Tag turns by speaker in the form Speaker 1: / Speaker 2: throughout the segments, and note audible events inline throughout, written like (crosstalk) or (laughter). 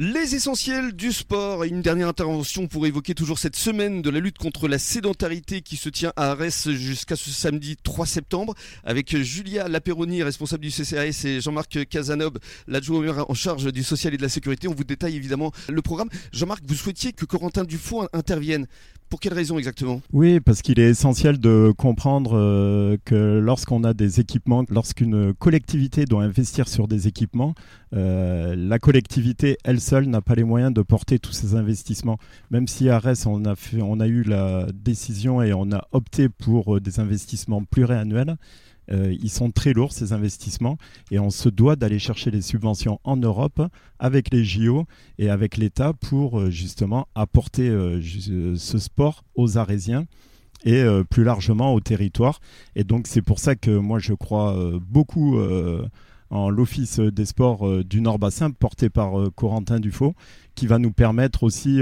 Speaker 1: Les essentiels du sport et une dernière intervention pour évoquer toujours cette semaine de la lutte contre la sédentarité qui se tient à Arès jusqu'à ce samedi 3 septembre avec Julia Laperoni, responsable du CCAS et Jean-Marc Casanob, l'adjoint en charge du social et de la sécurité. On vous détaille évidemment le programme. Jean-Marc, vous souhaitiez que Corentin Dufaux intervienne. Pour quelle raison exactement?
Speaker 2: Oui, parce qu'il est essentiel de comprendre euh, que lorsqu'on a des équipements, lorsqu'une collectivité doit investir sur des équipements, euh, la collectivité, elle seule, n'a pas les moyens de porter tous ces investissements. Même si à Arès, on a, fait, on a eu la décision et on a opté pour euh, des investissements pluriannuels, euh, ils sont très lourds, ces investissements, et on se doit d'aller chercher les subventions en Europe avec les JO et avec l'État pour euh, justement apporter euh, ce sport aux Arésiens et plus largement au territoire. Et donc c'est pour ça que moi je crois beaucoup en l'Office des sports du Nord-Bassin porté par Corentin Dufaux qui va nous permettre aussi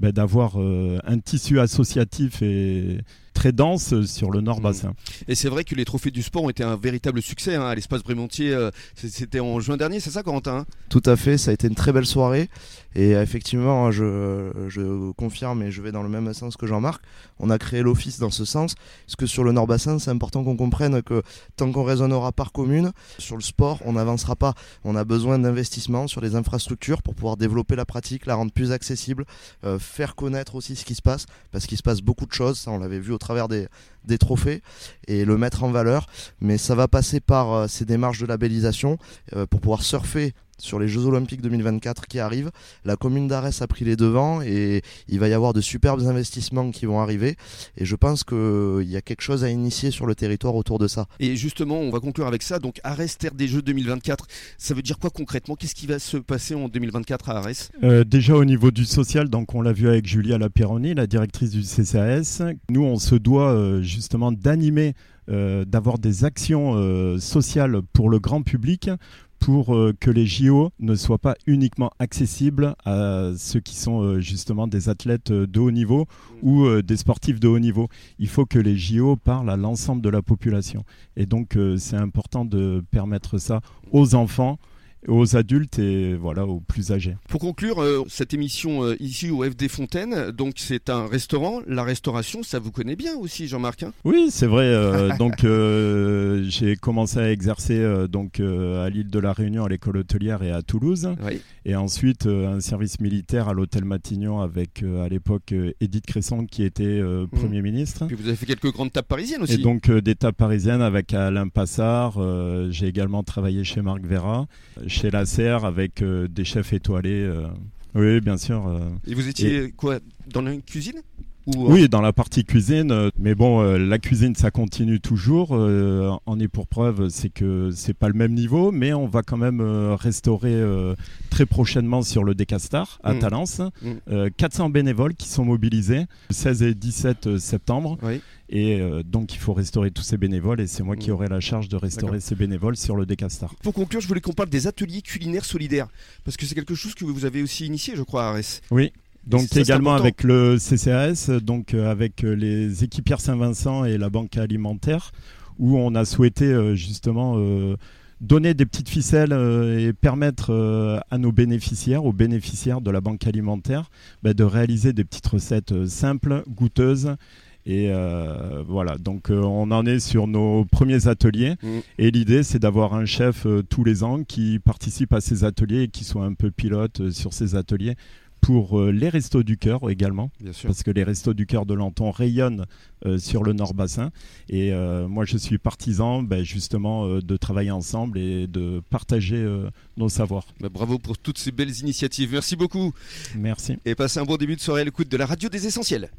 Speaker 2: ben, d'avoir un tissu associatif et, très dense sur le Nord-Bassin. Mmh.
Speaker 1: Et c'est vrai que les trophées du sport ont été un véritable succès hein, à l'espace Brémontier. Euh, c'était en juin dernier, c'est ça, Corentin hein?
Speaker 3: Tout à fait, ça a été une très belle soirée. Et effectivement, je, je, confirme et je vais dans le même sens que Jean-Marc. On a créé l'office dans ce sens. Parce que sur le Nord-Bassin, c'est important qu'on comprenne que tant qu'on raisonnera par commune, sur le sport, on n'avancera pas. On a besoin d'investissements sur les infrastructures pour pouvoir développer la pratique, la rendre plus accessible, euh, faire connaître aussi ce qui se passe. Parce qu'il se passe beaucoup de choses. Ça, on l'avait vu au travers des, des trophées et le mettre en valeur. Mais ça va passer par euh, ces démarches de labellisation euh, pour pouvoir surfer sur les Jeux Olympiques 2024 qui arrivent. La commune d'Arès a pris les devants et il va y avoir de superbes investissements qui vont arriver. Et je pense qu'il y a quelque chose à initier sur le territoire autour de ça.
Speaker 1: Et justement, on va conclure avec ça. Donc Arès, terre des Jeux 2024, ça veut dire quoi concrètement? Qu'est-ce qui va se passer en 2024 à Arès?
Speaker 2: Euh, Déjà au niveau du social, donc on l'a vu avec Julia Laperoni, la directrice du CCAS. Nous, on se doit euh, justement d'animer euh, d'avoir des actions sociales pour le grand public pour euh, que les JO ne soient pas uniquement accessibles à ceux qui sont euh, justement des athlètes euh, de haut niveau ou des sportifs de haut niveau. Il faut que les JO parlent à l'ensemble de la population. Et donc c'est important de permettre ça aux enfants, aux adultes et voilà aux plus âgés.
Speaker 1: Pour conclure euh, cette émission euh, ici au FD Fontaine, donc c'est un restaurant, la restauration, ça vous connaît bien aussi Jean-Marc hein?
Speaker 2: Oui, c'est vrai. Euh, (laughs) donc j'ai commencé à exercer donc à l'île de la Réunion à l'école hôtelière et à Toulouse, et ensuite un service militaire à l'hôtel Matignon avec à l'époque Edith Cresson qui était mmh. premier ministre.
Speaker 1: Puis vous avez fait quelques grandes tables parisiennes aussi.
Speaker 2: Et donc des tables parisiennes avec Alain Passard. j'ai également travaillé chez Marc Vera chez la serre avec euh, des chefs étoilés. Euh. Oui, bien sûr. Euh.
Speaker 1: Et vous étiez quoi dans la cuisine?
Speaker 2: Oui, dans la partie cuisine. Mais bon, la cuisine, ça continue toujours. en est pour preuve, c'est que c'est pas le même niveau, mais on va quand même restaurer très prochainement sur le Décastar à mmh. Talence. 400 mmh. bénévoles qui sont mobilisés le 16 et 17 septembre. Oui. Et euh, donc, il faut restaurer tous ces bénévoles et c'est moi qui mm. aurai la charge de restaurer ces bénévoles sur le Decastar.
Speaker 1: Pour conclure, je voulais qu'on parle des ateliers culinaires solidaires parce que c'est quelque chose que vous avez aussi initié, je crois, à Arès.
Speaker 2: Oui. Donc également avec le CCAS, donc euh, avec euh, les équipières Saint-Vincent et la banque alimentaire, où on a souhaité justement donner des petites ficelles et permettre à nos bénéficiaires, aux bénéficiaires de la banque alimentaire, bah, de réaliser des petites recettes simples, goûteuses et euh, voilà, donc euh, on en est sur nos premiers ateliers. Mm. Et l'idée, c'est d'avoir un chef euh, tous les ans qui participe à ces ateliers et qui soit un peu pilote sur ces ateliers pour les restos du cœur également, parce que les restos du cœur de Lanton rayonnent sur le Nord-Bassin. Et moi, je suis partisan ben, justement de travailler ensemble et de partager nos savoirs.
Speaker 1: Bah, bravo pour toutes ces belles initiatives. Merci beaucoup.
Speaker 2: Merci.
Speaker 1: Et passez un bon début de soirée à l'écoute de la radio des essentiels.